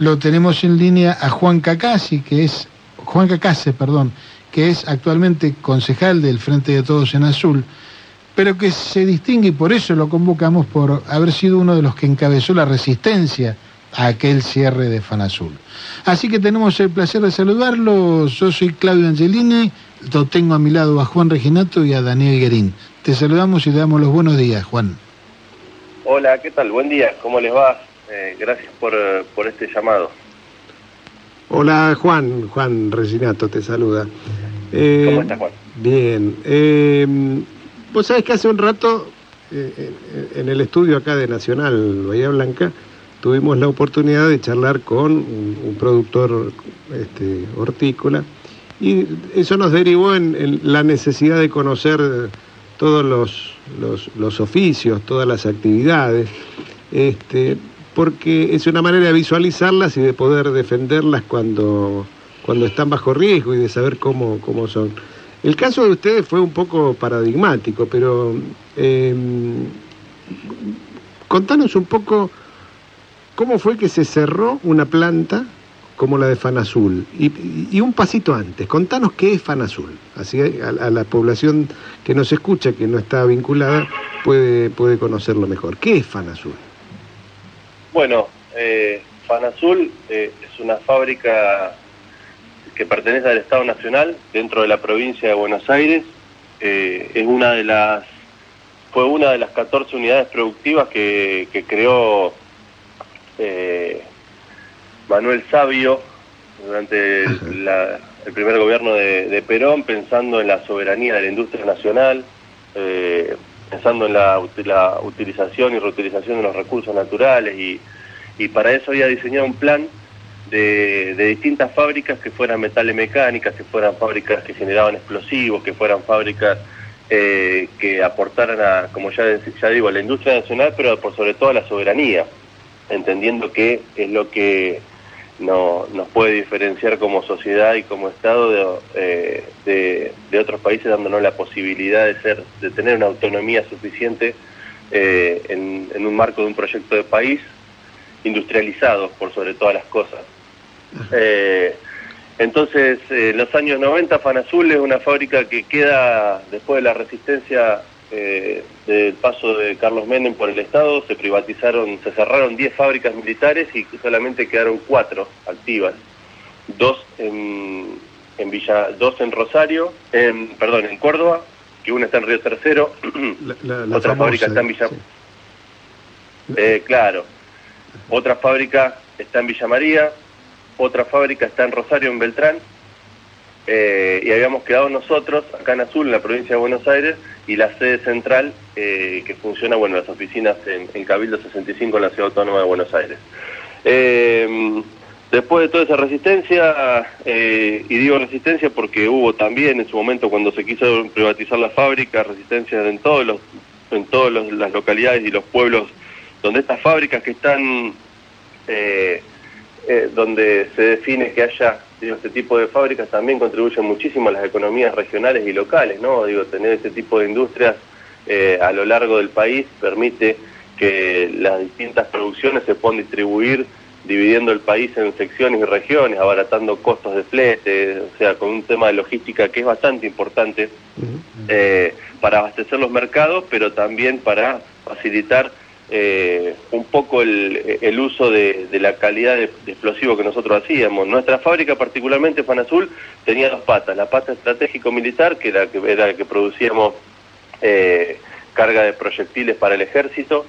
lo tenemos en línea a Juan Cacasi, que es, Juan Cacase, perdón, que es actualmente concejal del Frente de Todos en Azul, pero que se distingue y por eso lo convocamos por haber sido uno de los que encabezó la resistencia a aquel cierre de Fanazul. Así que tenemos el placer de saludarlo. Yo soy Claudio Angelini, lo tengo a mi lado a Juan Reginato y a Daniel Guerín. Te saludamos y te damos los buenos días, Juan. Hola, ¿qué tal? Buen día, ¿cómo les va? Eh, gracias por, por este llamado. Hola Juan, Juan Reginato te saluda. Eh, ¿Cómo estás Juan? Bien. Eh, Vos sabés que hace un rato, eh, en el estudio acá de Nacional Bahía Blanca, tuvimos la oportunidad de charlar con un, productor este, hortícola y eso nos derivó en, la necesidad de conocer todos los, los, oficios, todas las actividades, este, porque es una manera de visualizarlas y de poder defenderlas cuando, cuando están bajo riesgo y de saber cómo, cómo son. El caso de ustedes fue un poco paradigmático, pero eh, contanos un poco cómo fue que se cerró una planta como la de Fanazul. Y, y un pasito antes, contanos qué es Fanazul. Así a, la población que nos escucha, que no está vinculada, puede, puede conocerlo mejor. ¿Qué es Fanazul? Bueno, eh, Fanazul eh, es una fábrica que pertenece al Estado Nacional dentro de la provincia de Buenos Aires. Eh, es una de las fue una de las 14 unidades productivas que, creó eh, Manuel Sabio durante el, primer gobierno de, Perón, pensando en la soberanía de la industria nacional, pensando en la, utilización y reutilización de los recursos naturales y, y para eso había diseñado un plan de, distintas fábricas que fueran metales mecánicas, que fueran fábricas que generaban explosivos, que fueran fábricas eh, que aportaran a, como ya, ya digo, a la industria nacional, pero por sobre todo a la soberanía, entendiendo que es lo que no, nos puede diferenciar como sociedad y como Estado de, eh, de, otros países, dándonos la posibilidad de ser, de tener una autonomía suficiente eh, en, en un marco de un proyecto de país industrializado por sobre todas las cosas. Eh, entonces, en los años 90, Fanazul es una fábrica que queda después de la resistencia eh, del paso de Carlos Menem por el Estado, se privatizaron, se cerraron 10 fábricas militares y solamente quedaron 4 activas. Dos en, en Villa, dos en Rosario, en, perdón, en Córdoba, que una está en Río Tercero, otra fábrica está en Villa... Eh, claro, otra fábrica está en Villa María, otra fábrica está en Rosario, en Beltrán, eh, y habíamos quedado nosotros acá en Azul, en la provincia de Buenos Aires, y la sede central eh, que funciona, bueno, las oficinas en, Cabildo 65 en la Ciudad Autónoma de Buenos Aires. Eh, después de toda esa resistencia, y digo resistencia porque hubo también en su momento cuando se quiso privatizar la fábrica, resistencia en todos los, en todas las localidades y los pueblos donde estas fábricas que están eh, donde se define que haya este tipo de fábricas también contribuyen muchísimo a las economías regionales y locales, ¿no? Digo, tener este tipo de industrias eh, a lo largo del país permite que las distintas producciones se puedan distribuir dividiendo el país en secciones y regiones, abaratando costos de flete, o sea, con un tema de logística que es bastante importante eh, para abastecer los mercados, pero también para facilitar eh, un poco el, uso de, la calidad de, explosivo que nosotros hacíamos. Nuestra fábrica, particularmente Fanazul, tenía dos patas. La pata estratégico-militar, que era, que era la que producíamos eh, carga de proyectiles para el ejército,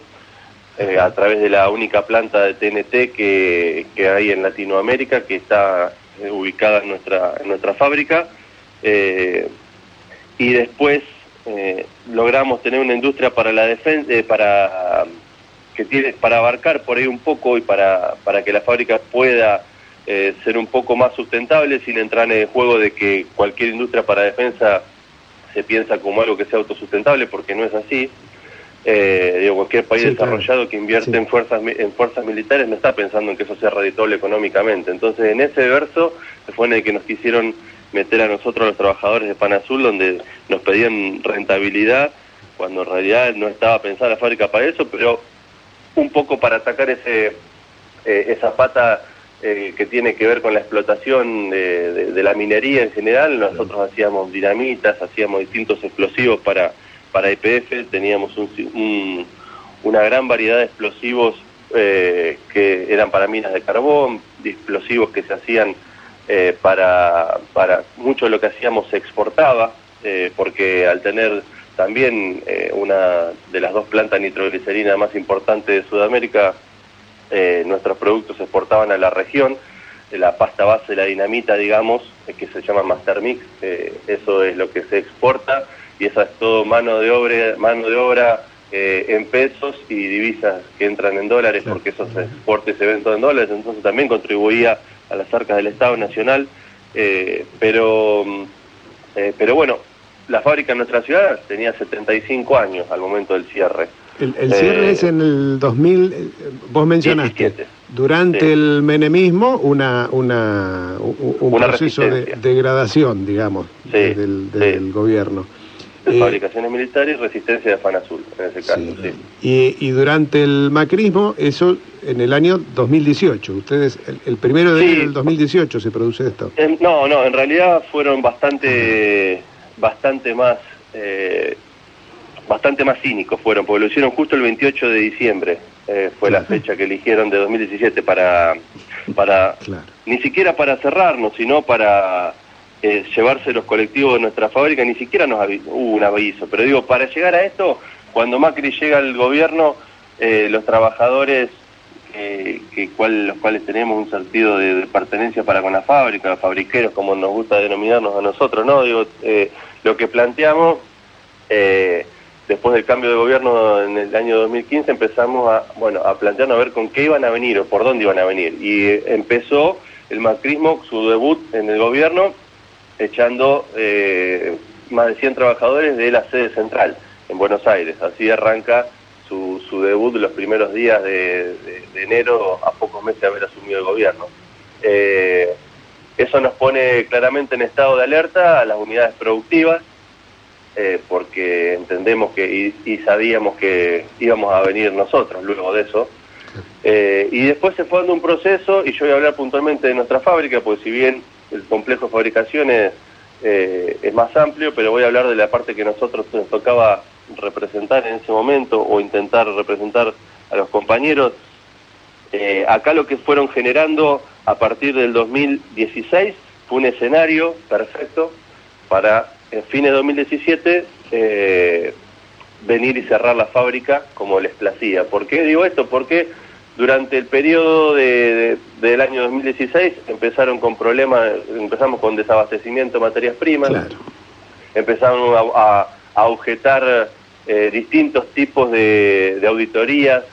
eh, a través de la única planta de TNT que, que hay en Latinoamérica, que está ubicada en nuestra, en nuestra fábrica. y después logramos tener una industria para la defensa, para que tiene para abarcar por ahí un poco y para, para que la fábrica pueda eh, ser un poco más sustentable sin entrar en el juego de que cualquier industria para defensa se piensa como algo que sea autosustentable porque no es así. Eh, digo, cualquier país desarrollado que invierte en fuerzas en fuerzas militares no está pensando en que eso sea redituable económicamente. Entonces, en ese verso fue en el que nos quisieron meter a nosotros, los trabajadores de Pan Azul, donde nos pedían rentabilidad, cuando en realidad no estaba pensada la fábrica para eso, pero un poco para atacar ese, eh, esa pata eh, que tiene que ver con la explotación de, la minería en general. Nosotros hacíamos dinamitas, hacíamos distintos explosivos para, para EPF, teníamos una gran variedad de explosivos eh, que eran para minas de carbón, explosivos que se hacían eh, para, para mucho de lo que hacíamos se exportaba, porque al tener también una de las dos plantas nitroglicerina más importantes de Sudamérica, eh, nuestros productos se exportaban a la región, la pasta base, la dinamita, digamos, que se llama Master Mix, eh, eso es lo que se exporta y esa es todo mano de obra, mano de obra eh, en pesos y divisas que entran en dólares, porque esos exportes se ven todos en dólares, entonces también contribuía a las arcas del Estado Nacional, pero, pero bueno, la fábrica en nuestra ciudad tenía 75 años al momento del cierre. El, cierre eh, es en el 2000, eh, vos mencionaste, durante el menemismo una, una, un, proceso de degradación, digamos, del, gobierno. De eh, fabricaciones militares y resistencia de FANAZUL, en ese caso. Y, y, durante el macrismo, eso en el año 2018. Ustedes, el, primero de enero del 2018 se produce esto. no, no, en realidad fueron bastante, bastante más bastante más cínicos fueron, porque lo hicieron justo el 28 de diciembre, eh, fue la fecha que eligieron de 2017 para, para ni siquiera para cerrarnos, sino para eh, llevarse los colectivos de nuestra fábrica, ni siquiera nos hubo un aviso, pero digo, para llegar a esto, cuando Macri llega al gobierno, eh, los trabajadores que cual, los cuales tenemos un sentido de, pertenencia para con la fábrica, fabriqueros, como nos gusta denominarnos a nosotros, ¿no? Digo, lo que planteamos eh, después del cambio de gobierno en el año 2015 empezamos a, bueno, a plantearnos a ver con qué iban a venir o por dónde iban a venir. Y empezó el macrismo, su debut en el gobierno, echando eh, más de 100 trabajadores de la sede central en Buenos Aires. Así arranca su, su debut los primeros días de, enero, a pocos meses de haber asumido el gobierno. Eh, eso nos pone claramente en estado de alerta a las unidades productivas, eh, porque entendemos que y, sabíamos que íbamos a venir nosotros luego de eso. Eh, y después se fue dando un proceso, y yo voy a hablar puntualmente de nuestra fábrica, porque si bien el complejo de fabricaciones eh, es más amplio, pero voy a hablar de la parte que nosotros nos tocaba representar en ese momento o intentar representar a los compañeros. acá lo que fueron generando a partir del 2016 fue un escenario perfecto para en fines de 2017 eh, venir y cerrar la fábrica como les placía. ¿Por qué digo esto? Porque durante el periodo de, del año 2016 empezaron con problemas, empezamos con desabastecimiento de materias primas, empezaron a, a, objetar eh, distintos tipos de, auditorías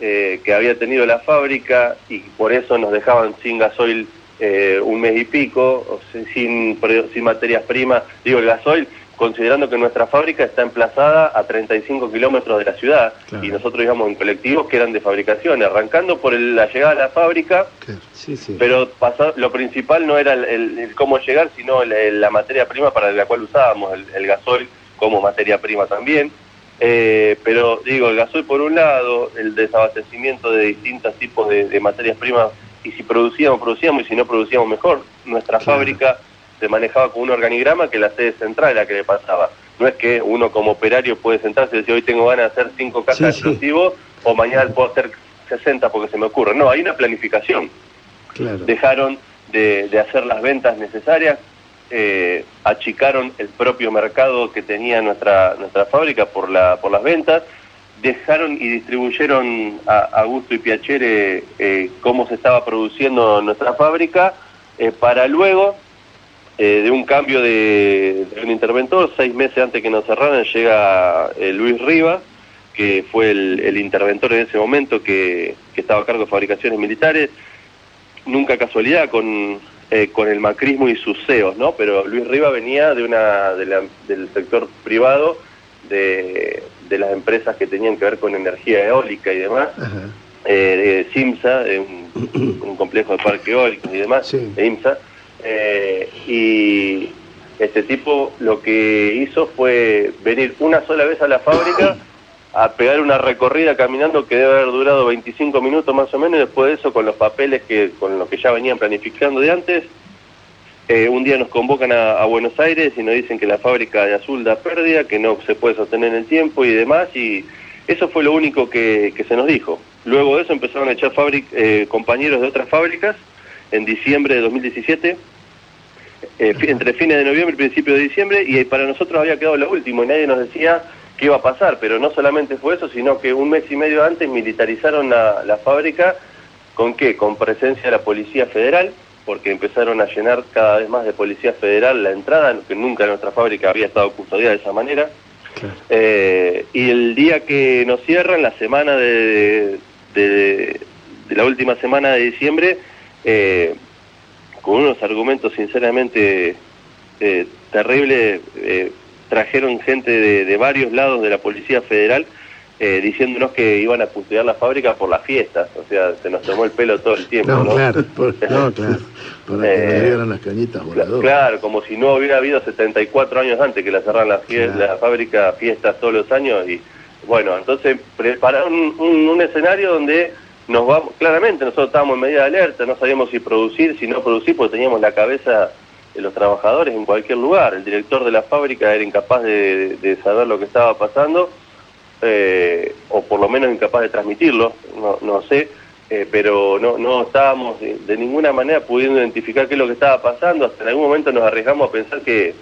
eh, que había tenido la fábrica y por eso nos dejaban sin gasoil eh, un mes y pico, sin, sin materias primas, digo el gasoil, considerando que nuestra fábrica está emplazada a 35 kilómetros de la ciudad y nosotros íbamos en colectivos que eran de fabricación, arrancando por la llegada a la fábrica, pero lo principal no era el, cómo llegar, sino la materia prima para la cual usábamos, el, gasoil como materia prima también. Eh, pero digo, el gasoil por un lado, el desabastecimiento de distintos tipos de materias primas y si producíamos, producíamos, y si no producíamos mejor. Nuestra fábrica se manejaba con un organigrama que la sede central era la que le pasaba. No es que uno como operario puede sentarse y decir hoy tengo ganas de hacer cinco cajas de explosivos o mañana puedo hacer 60 porque se me ocurre. No, hay una planificación. Dejaron de, hacer las ventas necesarias, eh, achicaron el propio mercado que tenía nuestra, nuestra fábrica por, la, por las ventas, dejaron y distribuyeron a, Gusto y Piacere eh, cómo se estaba produciendo nuestra fábrica eh, para luego eh, de un cambio de, un interventor, seis meses antes que nos cerraran llega Luis Riva, que fue el, interventor en ese momento que, estaba a cargo de fabricaciones militares, nunca casualidad con, con el macrismo y sus CEOs, ¿no? Pero Luis Riva venía de una del sector privado de, de las empresas que tenían que ver con energía eólica y demás, eh, de CIMSA, un, complejo de parque eólico y demás, de IMSA, eh, y este tipo lo que hizo fue venir una sola vez a la fábrica a pegar una recorrida caminando que debe haber durado 25 minutos más o menos y después de eso con los papeles que con los que ya venían planificando de antes eh, un día nos convocan a, Buenos Aires y nos dicen que la fábrica de azul da pérdida, que no se puede sostener en el tiempo y demás, y eso fue lo único que, se nos dijo. Luego de eso empezaron a echar eh, compañeros de otras fábricas en diciembre de 2017, eh, entre fines de noviembre y principio de diciembre, y para nosotros había quedado lo último y nadie nos decía qué iba a pasar, pero no solamente fue eso, sino que un mes y medio antes militarizaron la, la fábrica, ¿con qué? Con presencia de la Policía Federal, porque empezaron a llenar cada vez más de Policía Federal la entrada, que nunca nuestra fábrica había estado custodiada de esa manera. Eh, y el día que nos cierran, la semana de, de, la última semana de diciembre, eh, con unos argumentos sinceramente eh, terribles, trajeron gente de, de varios lados de la Policía Federal eh, diciéndonos que iban a custodiar la fábrica por las fiestas, o sea, se nos tomó el pelo todo el tiempo. No, claro, no, claro, para que eh, dieran las cañitas voladoras. Claro, como si no hubiera habido 74 años antes que la cerraran la, la fábrica fiestas todos los años y bueno, entonces prepararon un, un, escenario donde nos vamos, claramente nosotros estábamos en medida de alerta, no sabíamos si producir, si no producir, porque teníamos la cabeza de los trabajadores en cualquier lugar. El director de la fábrica era incapaz de saber lo que estaba pasando eh, o por lo menos incapaz de transmitirlo, no, no sé, eh, pero no, no estábamos de, ninguna manera pudiendo identificar qué es lo que estaba pasando, hasta en algún momento nos arriesgamos a pensar que,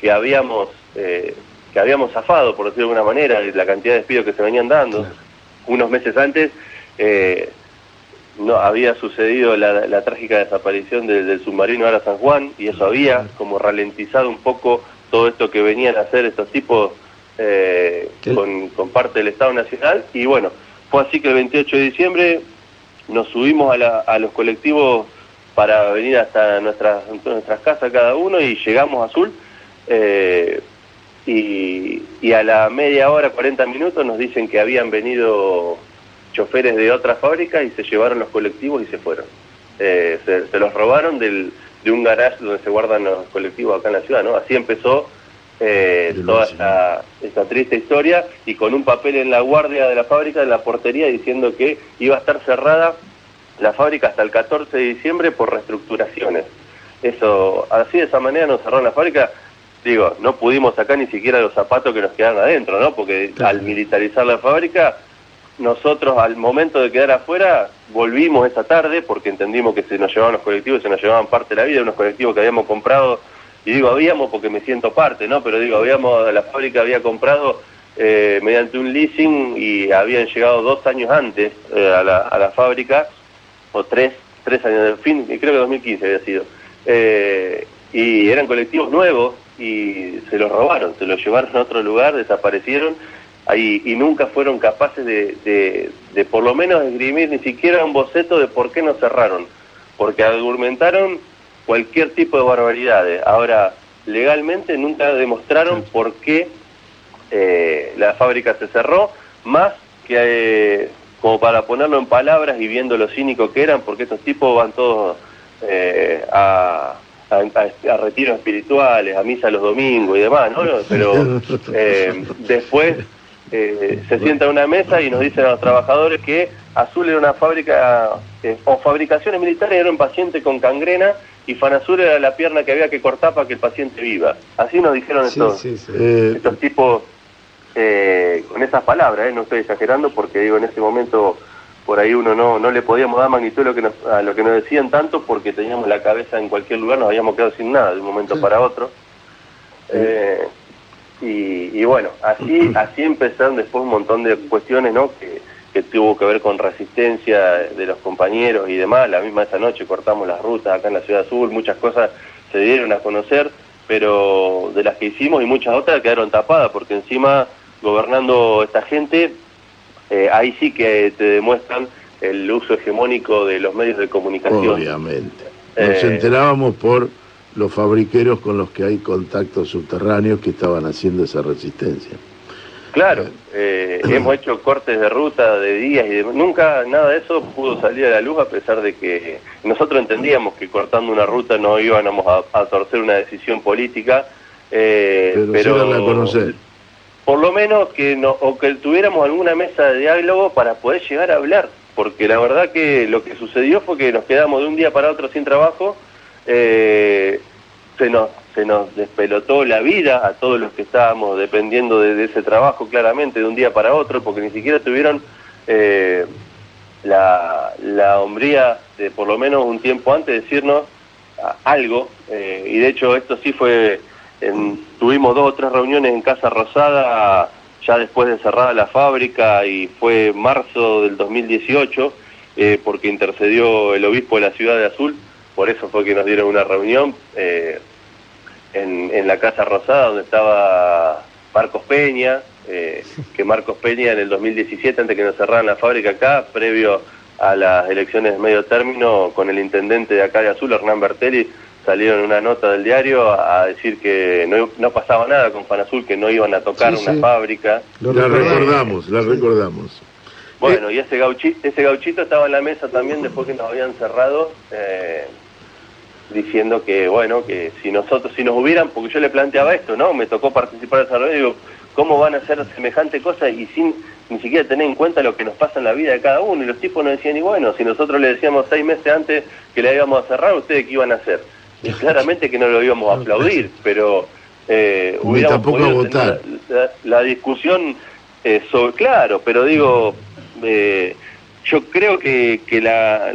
que habíamos eh, que habíamos zafado, por decirlo de alguna manera, la cantidad de despidos que se venían dando. Unos meses antes no había sucedido la, trágica desaparición del submarino Ara San Juan y eso había como ralentizado un poco todo esto que venían a hacer estos tipos eh, con, parte del Estado Nacional. Y bueno, fue así que el 28 de diciembre nos subimos a, los colectivos para venir hasta nuestras, nuestras casas cada uno y llegamos a Azul eh, y, a la media hora, 40 minutos nos dicen que habían venido choferes de otra fábrica y se llevaron los colectivos y se fueron. Eh, se, los robaron del, de un garage donde se guardan los colectivos acá en la ciudad, ¿no? Así empezó eh, toda esta, triste historia y con un papel en la guardia de la fábrica, de la portería, diciendo que iba a estar cerrada la fábrica hasta el 14 de diciembre por reestructuraciones. Eso, así de esa manera nos cerraron la fábrica. Digo, no pudimos sacar ni siquiera los zapatos que nos quedaron adentro, ¿no? Porque al militarizar la fábrica, nosotros al momento de quedar afuera, volvimos esa tarde porque entendimos que se nos llevaban los colectivos, se nos llevaban parte de la vida, unos colectivos que habíamos comprado y digo habíamos porque me siento parte, ¿no? Pero digo, habíamos, la fábrica había comprado eh, mediante un leasing y habían llegado dos años antes eh, a, la, a, la, fábrica, o tres, tres años, de fin, creo que 2015 había sido. Eh, y eran colectivos nuevos y se los robaron, se los llevaron a otro lugar, desaparecieron ahí, y nunca fueron capaces de, de, de por lo menos esgrimir ni siquiera un boceto de por qué no cerraron, porque argumentaron cualquier tipo de barbaridades. Ahora, legalmente nunca demostraron por qué eh, la fábrica se cerró, más que eh, como para ponerlo en palabras y viendo lo cínico que eran, porque estos tipos van todos eh, a, a, retiros espirituales, a misa los domingos y demás, ¿no? Pero después se sienta a una mesa y nos dicen a los trabajadores que Azul era una fábrica, o fabricaciones militares era un paciente con cangrena y Fanasur era la pierna que había que cortar para que el paciente viva. Así nos dijeron estos, eh, estos tipos eh, con esas palabras, eh, no estoy exagerando porque digo en ese momento por ahí uno no, no le podíamos dar magnitud a lo, que nos, a lo que nos decían tanto porque teníamos la cabeza en cualquier lugar, nos habíamos quedado sin nada de un momento para otro. Y, y, bueno, así, así empezaron después un montón de cuestiones ¿no? que, que tuvo que ver con resistencia de los compañeros y demás. La misma esa noche cortamos las rutas acá en la Ciudad Azul, muchas cosas se dieron a conocer, pero de las que hicimos y muchas otras quedaron tapadas, porque encima gobernando esta gente, eh, ahí sí que te demuestran el uso hegemónico de los medios de comunicación. Obviamente. Nos eh, enterábamos por los fabriqueros con los que hay contactos subterráneos que estaban haciendo esa resistencia. Claro, eh, hemos hecho cortes de ruta de días y nunca nada de eso pudo salir a la luz a pesar de que nosotros entendíamos que cortando una ruta no íbamos a, torcer una decisión política, eh, pero, pero, a conocer. por lo menos que no, o que tuviéramos alguna mesa de diálogo para poder llegar a hablar, porque la verdad que lo que sucedió fue que nos quedamos de un día para otro sin trabajo, eh, se nos se nos despelotó la vida a todos los que estábamos dependiendo de, ese trabajo claramente de un día para otro, porque ni siquiera tuvieron eh, la, la hombría de por lo menos un tiempo antes decirnos algo, eh, y de hecho esto sí fue tuvimos dos o tres reuniones en Casa Rosada ya después de cerrada la fábrica y fue marzo del 2018 eh, porque intercedió el obispo de la ciudad de Azul, por eso fue que nos dieron una reunión eh, en, la Casa Rosada donde estaba Marcos Peña, eh, que Marcos Peña en el 2017, antes que nos cerraran la fábrica acá, previo a las elecciones de medio término, con el intendente de acá de Azul, Hernán Bertelli, salieron una nota del diario a, decir que no, no, pasaba nada con Azul, que no iban a tocar una fábrica. la recordamos, la recordamos. Bueno, y ese gauchito, ese gauchito estaba en la mesa también después que nos habían cerrado, eh, diciendo que, bueno, que si nosotros, si nos hubieran, porque yo le planteaba esto, ¿no? Me tocó participar de esa reunión, digo, ¿cómo van a hacer semejante cosa y sin ni siquiera tener en cuenta lo que nos pasa en la vida de cada uno? Y los tipos nos decían, y bueno, si nosotros le decíamos seis meses antes que la íbamos a cerrar, ¿ustedes qué iban a hacer? y claramente que no lo íbamos a aplaudir, pero eh, hubiéramos podido votar. La, discusión eh, sobre, claro, pero digo, eh, yo creo que, que la,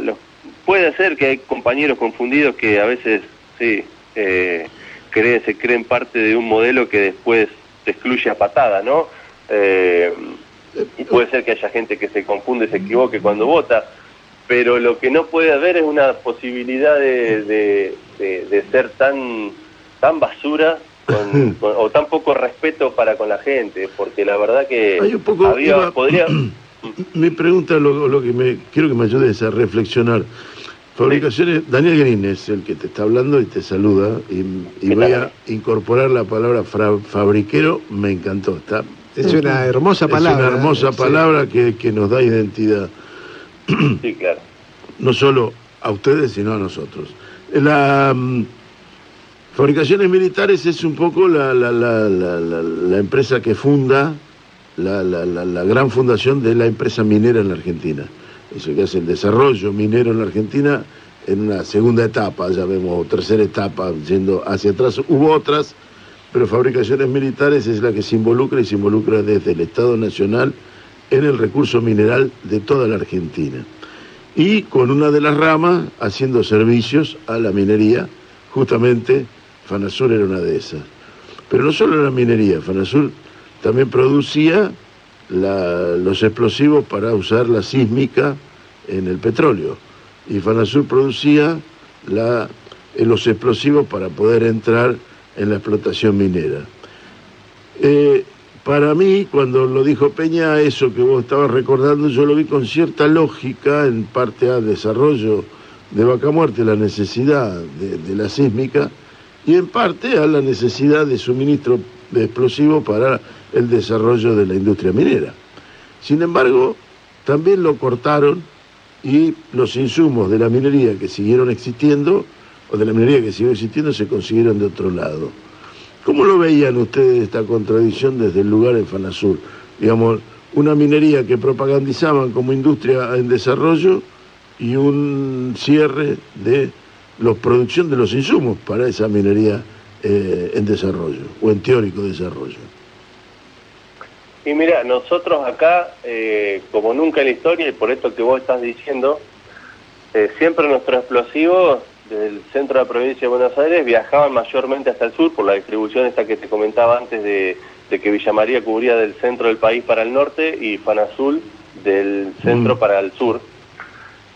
puede ser que hay compañeros confundidos que a veces sí eh, creen, se creen parte de un modelo que después te excluye a patada, ¿no? Eh, y puede ser que haya gente que se confunde, se equivoque cuando vota, pero lo que no puede haber es una posibilidad de, de, ser tan, tan basura o tan poco respeto para con la gente, porque la verdad que había, podría... Me pregunta lo, que me quiero que me ayudes a reflexionar. Fabricaciones, Daniel Green es el que te está hablando y te saluda y, voy a incorporar la palabra fabriquero, me encantó. Está, es una hermosa palabra. Es una hermosa palabra que, que nos da identidad. Sí, claro. No solo a ustedes, sino a nosotros. La mm, Fabricaciones Militares es un poco la, la, la, la empresa que funda la, gran fundación de la empresa minera en la Argentina. Eso que hace el desarrollo minero en la Argentina en una segunda etapa, ya vemos, tercera etapa, yendo hacia atrás. Hubo otras, pero Fabricaciones Militares es la que se involucra y se involucra desde el Estado Nacional en el recurso mineral de toda la Argentina y con una de las ramas haciendo servicios a la minería, justamente Fanasur era una de esas. Pero no solo la minería, Fanasur también producía los explosivos para usar la sísmica en el petróleo y Fanasur producía la, los explosivos para poder entrar en la explotación minera. Eh, para mí, cuando lo dijo Peña, eso que vos estabas recordando, yo lo vi con cierta lógica, en parte a desarrollo de Vaca Muerte, la necesidad de, la sísmica, y en parte a la necesidad de suministro de explosivos para el desarrollo de la industria minera. Sin embargo, también lo cortaron y los insumos de la minería que siguieron existiendo, o de la minería que siguió existiendo, se consiguieron de otro lado. ¿Cómo lo veían ustedes esta contradicción desde el lugar en Fanasur? Digamos, una minería que propagandizaban como industria en desarrollo y un cierre de la producción de los insumos para esa minería eh, en desarrollo o en teórico desarrollo. Y mira, nosotros acá, eh, como nunca en la historia, y por esto que vos estás diciendo, eh, siempre nuestros explosivos del centro de la provincia de Buenos Aires viajaban mayormente hasta el sur por la distribución esta que te comentaba antes de, que Villa María cubría del centro del país para el norte y Fanazul del centro mm. para el sur.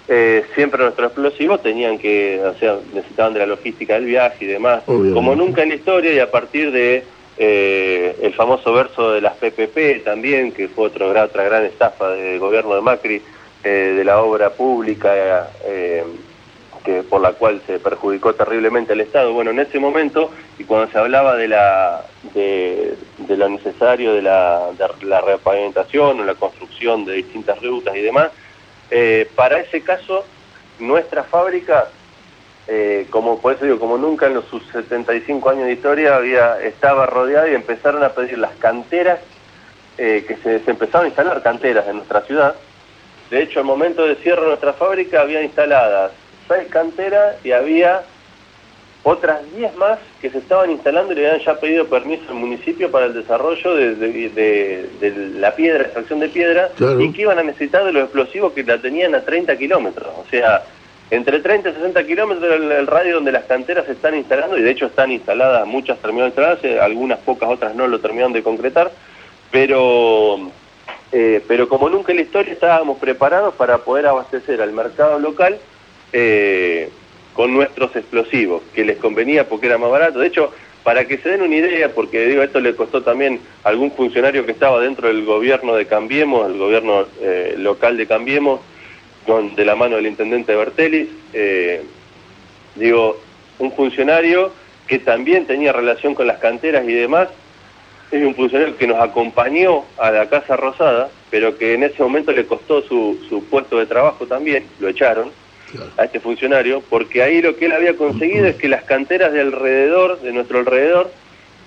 Eh, siempre nuestros explosivos tenían que, o sea, necesitaban de la logística del viaje y demás, como nunca en la historia y a partir de eh, el famoso verso de las PPP también, que fue otro, otra gran estafa del gobierno de Macri, eh, de la obra pública por la cual se perjudicó terriblemente el Estado. Bueno, en ese momento, y cuando se hablaba de, la, de, lo necesario de la, de la repavimentación o la construcción de distintas rutas y demás, eh, para ese caso, nuestra fábrica, eh, como por eso digo, como nunca en los sus 75 años de historia, había, estaba rodeada y empezaron a pedir las canteras eh, que se, se empezaron a instalar canteras en nuestra ciudad. De hecho, al momento de cierre de nuestra fábrica había instaladas seis canteras y había otras 10 más que se estaban instalando y le habían ya pedido permiso al municipio para el desarrollo de, de- de- de la piedra, extracción de piedra, Claro. y que iban a necesitar de los explosivos que la tenían a 30 kilómetros. O sea, entre 30 y 60 kilómetros el, el radio donde las canteras se están instalando, y de hecho están instaladas, muchas terminaron de instalarse, eh, algunas pocas otras no lo terminaron de concretar, pero, eh, pero como nunca en la historia estábamos preparados para poder abastecer al mercado local eh, con nuestros explosivos, que les convenía porque era más barato. De hecho, para que se den una idea, porque digo, esto le costó también a algún funcionario que estaba dentro del gobierno de Cambiemos, el gobierno eh, local de Cambiemos, de la mano del intendente Bertelis, eh, digo, un funcionario que también tenía relación con las canteras y demás, es un funcionario que nos acompañó a la Casa Rosada, pero que en ese momento le costó su, su puesto de trabajo también, lo echaron. A este funcionario, porque ahí lo que él había conseguido es que las canteras de alrededor, de nuestro alrededor,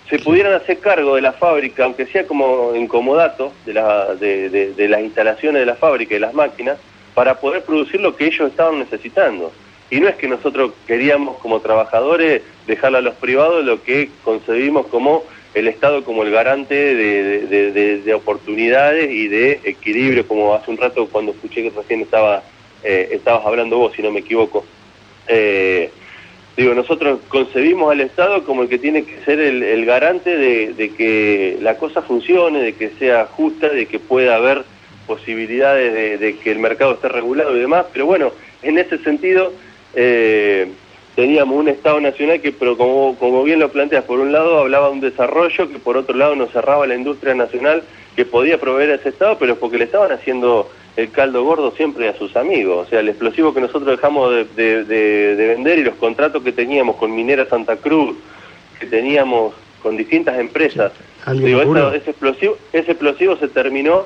se pudieran hacer cargo de la fábrica, aunque sea como en comodato, de, la, de, de- de las instalaciones de la fábrica y las máquinas, para poder producir lo que ellos estaban necesitando. Y no es que nosotros queríamos como trabajadores dejarle a los privados lo que concebimos como el Estado como el garante de, de- de- de- de oportunidades y de equilibrio, como hace un rato cuando escuché que recién estaba, eh, estabas hablando vos, si no me equivoco. Eh, digo, nosotros concebimos al Estado como el que tiene que ser el, el garante de, que la cosa funcione, de que sea justa, de que pueda haber posibilidades de, de que el mercado esté regulado y demás, pero bueno, en ese sentido eh, teníamos un Estado nacional que, pero como, como bien lo planteas, por un lado hablaba de un desarrollo, que por otro lado nos cerraba la industria nacional que podía proveer a ese Estado, pero porque le estaban haciendo el caldo gordo siempre a sus amigos. O sea, el explosivo que nosotros dejamos de, de- de- de vender y los contratos que teníamos con Minera Santa Cruz, que teníamos con distintas empresas, ¿Alguien digo, esa- ese, explosivo, ese explosivo se terminó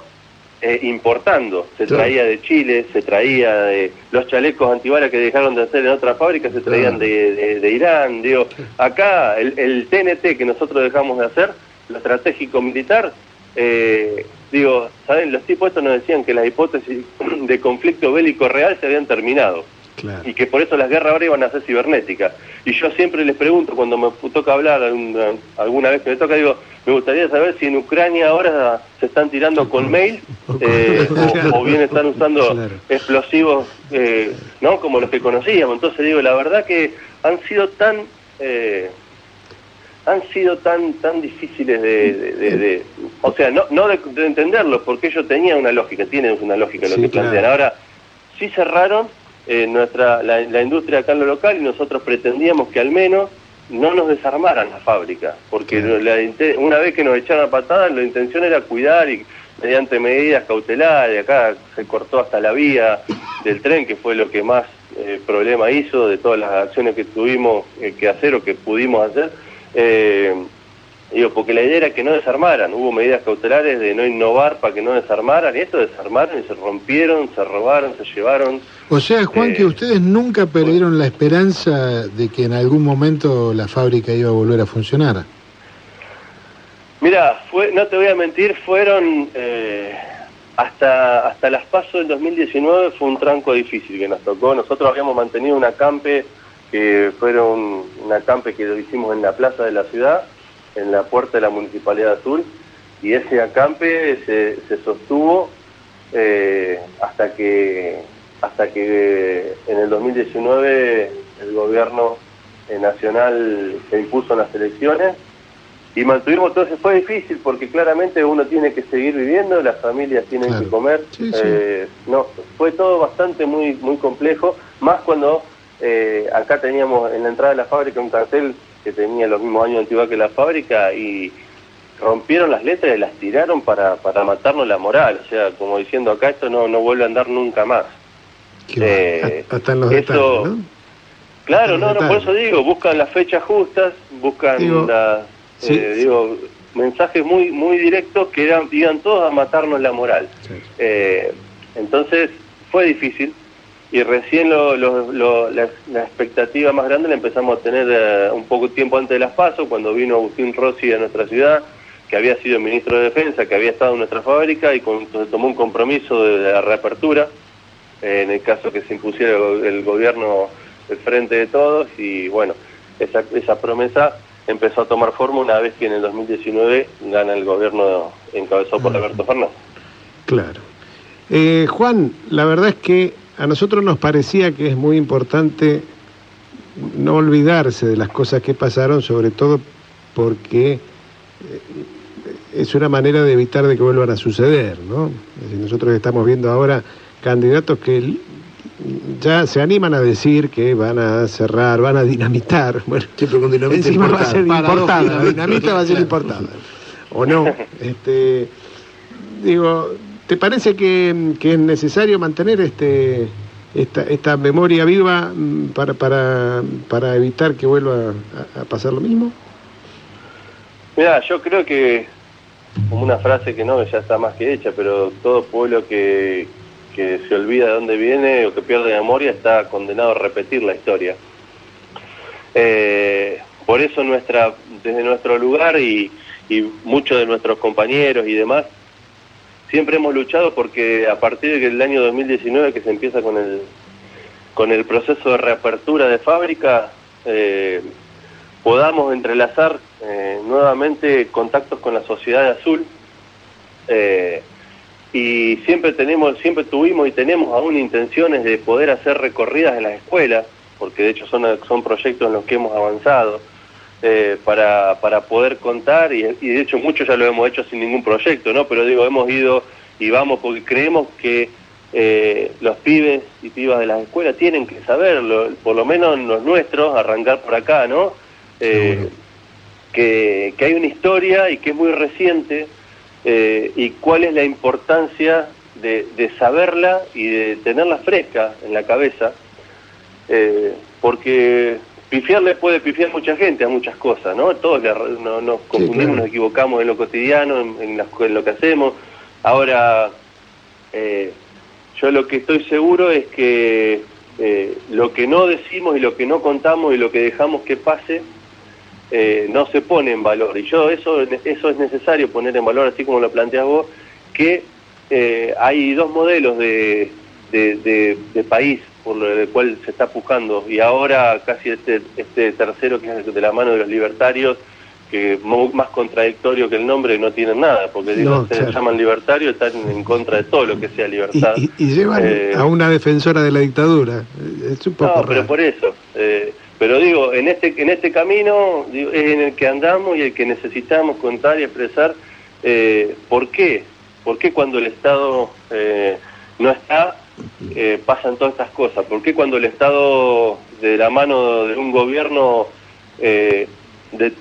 eh, importando. Se Claro. traía de Chile, se traía de los chalecos antibalas que dejaron de hacer en otras fábricas, se traían Claro. de Irán. Digo, acá el, el TNT que nosotros dejamos de hacer, lo estratégico militar, eh, digo, ¿saben? Los tipos estos nos decían que las hipótesis de conflicto bélico real se habían terminado Claro. y que por eso las guerras ahora iban a ser cibernéticas. Y yo siempre les pregunto, cuando me toca hablar, alguna, alguna vez que me toca, digo, me gustaría saber si en Ucrania ahora se están tirando con mail eh, o, o bien están usando Claro. explosivos, eh, ¿no? Como los que conocíamos. Entonces digo, la verdad que han sido tan... eh, han sido tan tan difíciles de, de- de- de- o sea no no de, de entenderlos porque ellos tenían una lógica tienen una lógica lo Sí, que plantean claro. ahora sí cerraron eh, nuestra la, la industria acá en lo local y nosotros pretendíamos que al menos no nos desarmaran la fábrica porque Claro. la inte- una vez que nos echaron a patadas la intención era cuidar y mediante medidas cautelares acá se cortó hasta la vía del tren que fue lo que más eh, problema hizo de todas las acciones que tuvimos eh, que hacer o que pudimos hacer eh, digo, porque la idea era que no desarmaran, hubo medidas cautelares de no innovar para que no desarmaran, y esto desarmaron y se rompieron, se robaron, se llevaron. O sea, Juan, Eh, que ustedes nunca perdieron la esperanza de que en algún momento la fábrica iba a volver a funcionar. Mira, fue, no te voy a mentir, fueron eh, hasta hasta las pasos del 2019 fue un tranco difícil que nos tocó. Nosotros habíamos mantenido un acampe que fueron un acampe que lo hicimos en la plaza de la ciudad, en la puerta de la Municipalidad Azul, y ese acampe se, se sostuvo eh, hasta que hasta que en el 2019 el gobierno eh, nacional se impuso en las elecciones y mantuvimos eso. Fue difícil porque claramente uno tiene que seguir viviendo, las familias tienen Claro. que comer. Sí, sí. Eh, no, fue todo bastante muy muy complejo, más cuando eh, acá teníamos en la entrada de la fábrica un cartel que tenía los mismos años de antigüedad que la fábrica y rompieron las letras y las tiraron para, para matarnos la moral, o sea, como diciendo acá esto no, no vuelve a andar nunca más. Eh, Hasta en los eso- detalles, ¿no? Claro, no, no, por eso digo, buscan las fechas justas, buscan Digo, sí, eh, sí. digo, mensajes muy muy directos que eran, iban todos a matarnos la moral. Sí. Eh, entonces fue difícil y recién lo, lo- lo- la, la expectativa más grande la empezamos a tener eh, un poco tiempo antes de las pasos, cuando vino Agustín Rossi a nuestra ciudad, que había sido ministro de Defensa, que había estado en nuestra fábrica y con, tomó un compromiso de, la reapertura, en el caso que se impusiera el, gobierno del frente de todos y bueno, esa, esa promesa empezó a tomar forma una vez que en el 2019 gana el gobierno encabezado por Alberto Fernández. Claro. Eh, Juan, la verdad es que a nosotros nos parecía que es muy importante no olvidarse de las cosas que pasaron, sobre todo porque eh, es una manera de evitar de que vuelvan a suceder, ¿no? nosotros estamos viendo ahora candidatos que ya se animan a decir que van a cerrar, van a dinamitar. Bueno, con dinamita encima va a ser importada, dinamita va a ser importada. ¿O no? Este, digo, ¿te parece que, es necesario mantener este esta, esta memoria viva mm, para, para, para evitar que vuelva a, pasar lo mismo? Mira, yo creo que, como una frase que no, ya está más que hecha, pero todo pueblo que, que se olvida de dónde viene o que pierde memoria está condenado a repetir la historia. Eh, por eso nuestra, desde nuestro lugar y, y muchos de nuestros compañeros y demás, siempre hemos luchado porque a partir del año 2019 que se empieza con el, con el proceso de reapertura de fábrica, eh, podamos entrelazar eh, nuevamente contactos con la sociedad azul. y siempre tenemos, siempre tuvimos y tenemos aún intenciones de poder hacer recorridas en las escuelas, porque de hecho son, son proyectos en los que hemos avanzado, eh, para, para poder contar, y, de hecho muchos ya lo hemos hecho sin ningún proyecto, ¿no? Pero digo, hemos ido y vamos porque creemos que eh, los pibes y pibas de las escuelas tienen que saberlo, por lo menos los nuestros, arrancar por acá, ¿no? Eh, que, que hay una historia y que es muy reciente, eh, y cuál es la importancia de, de, saberla y de tenerla fresca en la cabeza, eh, pifiarle puede pifiar mucha gente a muchas cosas, ¿no? Todos nos confundimos, nos equivocamos en lo cotidiano, en, lo que hacemos. Ahora, eh, yo lo que estoy seguro es que lo que no decimos y lo que no contamos y lo que dejamos que pase, eh, no se pone en valor. Y yo eso, eso es necesario poner en valor, así como lo planteas vos, que eh, hay dos modelos de, de, país por el cual se está buscando y ahora casi este, este tercero que es de la mano de los libertarios, que más contradictorio que el nombre no tienen nada, porque digo, se llaman libertarios, están en contra de todo lo que sea libertad. Y, llevan eh, a una defensora de la dictadura. Es un poco no, pero por eso. Pero digo, en este, en este camino es en el que andamos y el que necesitamos contar y expresar eh, por qué. ¿Por qué cuando el Estado eh, no está eh, pasan todas estas cosas? ¿Por qué cuando el Estado de la mano de un gobierno de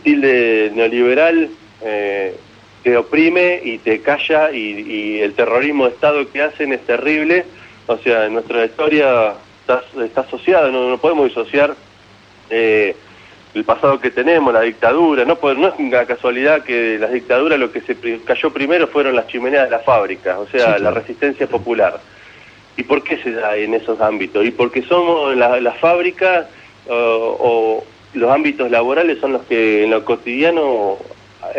tilde neoliberal te oprime y te calla y, el terrorismo de Estado que hacen es terrible? O sea, en nuestra historia está, está asociada, no, no podemos disociar eh, el pasado que tenemos, la dictadura, no, no es una casualidad que las dictaduras lo que se cayó primero fueron las chimeneas de las fábricas, o sea, la resistencia popular. ¿Y por qué se da en esos ámbitos? Y porque somos las fábricas o los ámbitos laborales son los que en lo cotidiano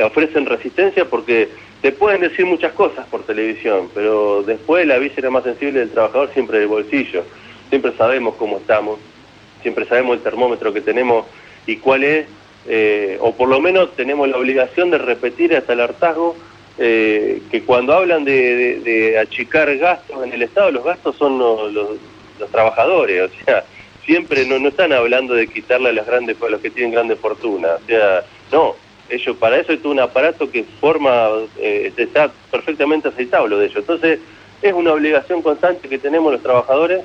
ofrecen resistencia porque te pueden decir muchas cosas por televisión, pero después la víscera más sensible del trabajador siempre del bolsillo. Siempre sabemos cómo estamos siempre sabemos el termómetro que tenemos y cuál es, eh, o por lo menos tenemos la obligación de repetir hasta el hartazgo eh, que cuando hablan de, achicar gastos en el Estado, los gastos son los, trabajadores, o sea, siempre no, no están hablando de quitarle a los grandes a los que tienen grandes fortunas, o sea, no, ellos para eso es un aparato que forma, eh, está perfectamente aceitado lo de ellos. Entonces, es una obligación constante que tenemos los trabajadores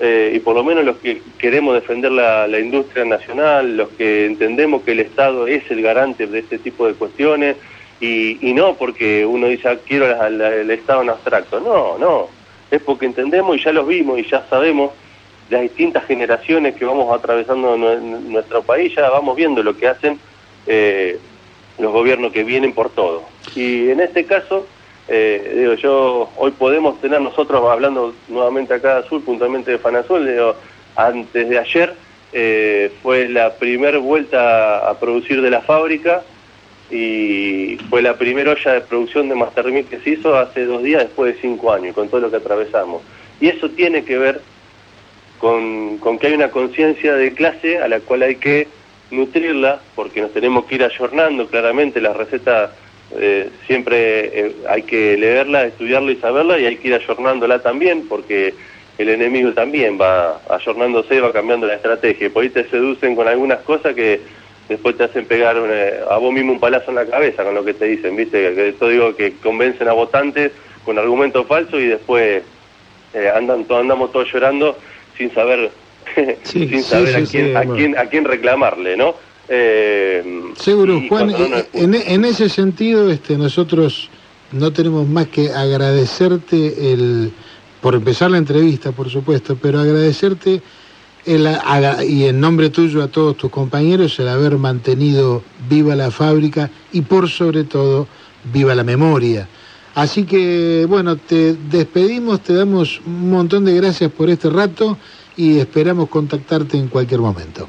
eh, y por lo menos los que queremos defender la, industria nacional, los que entendemos que el Estado es el garante de este tipo de cuestiones, y, no porque uno dice ah, quiero el Estado en abstracto, no, no, es porque entendemos y ya los vimos y ya sabemos las distintas generaciones que vamos atravesando nuestro país, ya vamos viendo lo que hacen eh, los gobiernos que vienen por todo. Y en este caso, eh, digo, yo hoy podemos tener nosotros, hablando nuevamente acá de Azul, puntualmente de Fanazul, digo, antes de ayer eh, fue la primer vuelta a producir de la fábrica y fue la primera olla de producción de Mastermill que se hizo hace dos días después de cinco años, con todo lo que atravesamos. Y eso tiene que ver con, con que hay una conciencia de clase a la cual hay que nutrirla, porque nos tenemos que ir ayornando claramente las recetas. Eh, siempre eh, hay que leerla, estudiarla y saberla y hay que ir ayornándola también porque el enemigo también va ayornándose, va cambiando la estrategia. Por ahí te seducen con algunas cosas que después te hacen pegar a vos mismo un palazo en la cabeza con lo que te dicen, ¿viste? Que esto digo que convencen a votantes con argumentos falsos y después eh, andan andamos todos llorando sin saber sin saber a, quién, a, quién, a quién reclamarle, ¿no? Eh, Seguro, Juan, en, en, ese sentido este, nosotros no tenemos más que agradecerte el, por empezar la entrevista, por supuesto, pero agradecerte y en nombre tuyo a todos tus compañeros el haber mantenido viva la fábrica y por sobre todo viva la memoria. Así que bueno, te despedimos, te damos un montón de gracias por este rato y esperamos contactarte en cualquier momento.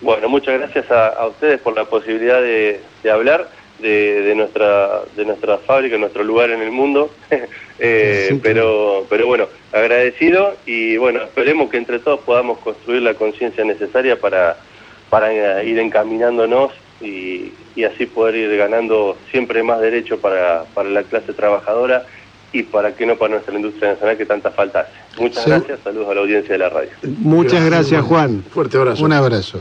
Bueno, muchas gracias a, ustedes por la posibilidad de, hablar de, nuestra de nuestra fábrica, nuestro lugar en el mundo. Eh, pero pero bueno, agradecido y bueno, esperemos que entre todos podamos construir la conciencia necesaria para para ir encaminándonos y, y, así poder ir ganando siempre más derechos para, para la clase trabajadora y para que no para nuestra industria nacional que tanta falta hace. Muchas gracias, saludos a la audiencia de la radio. Muchas gracias, Juan. Fuerte abrazo. Un abrazo.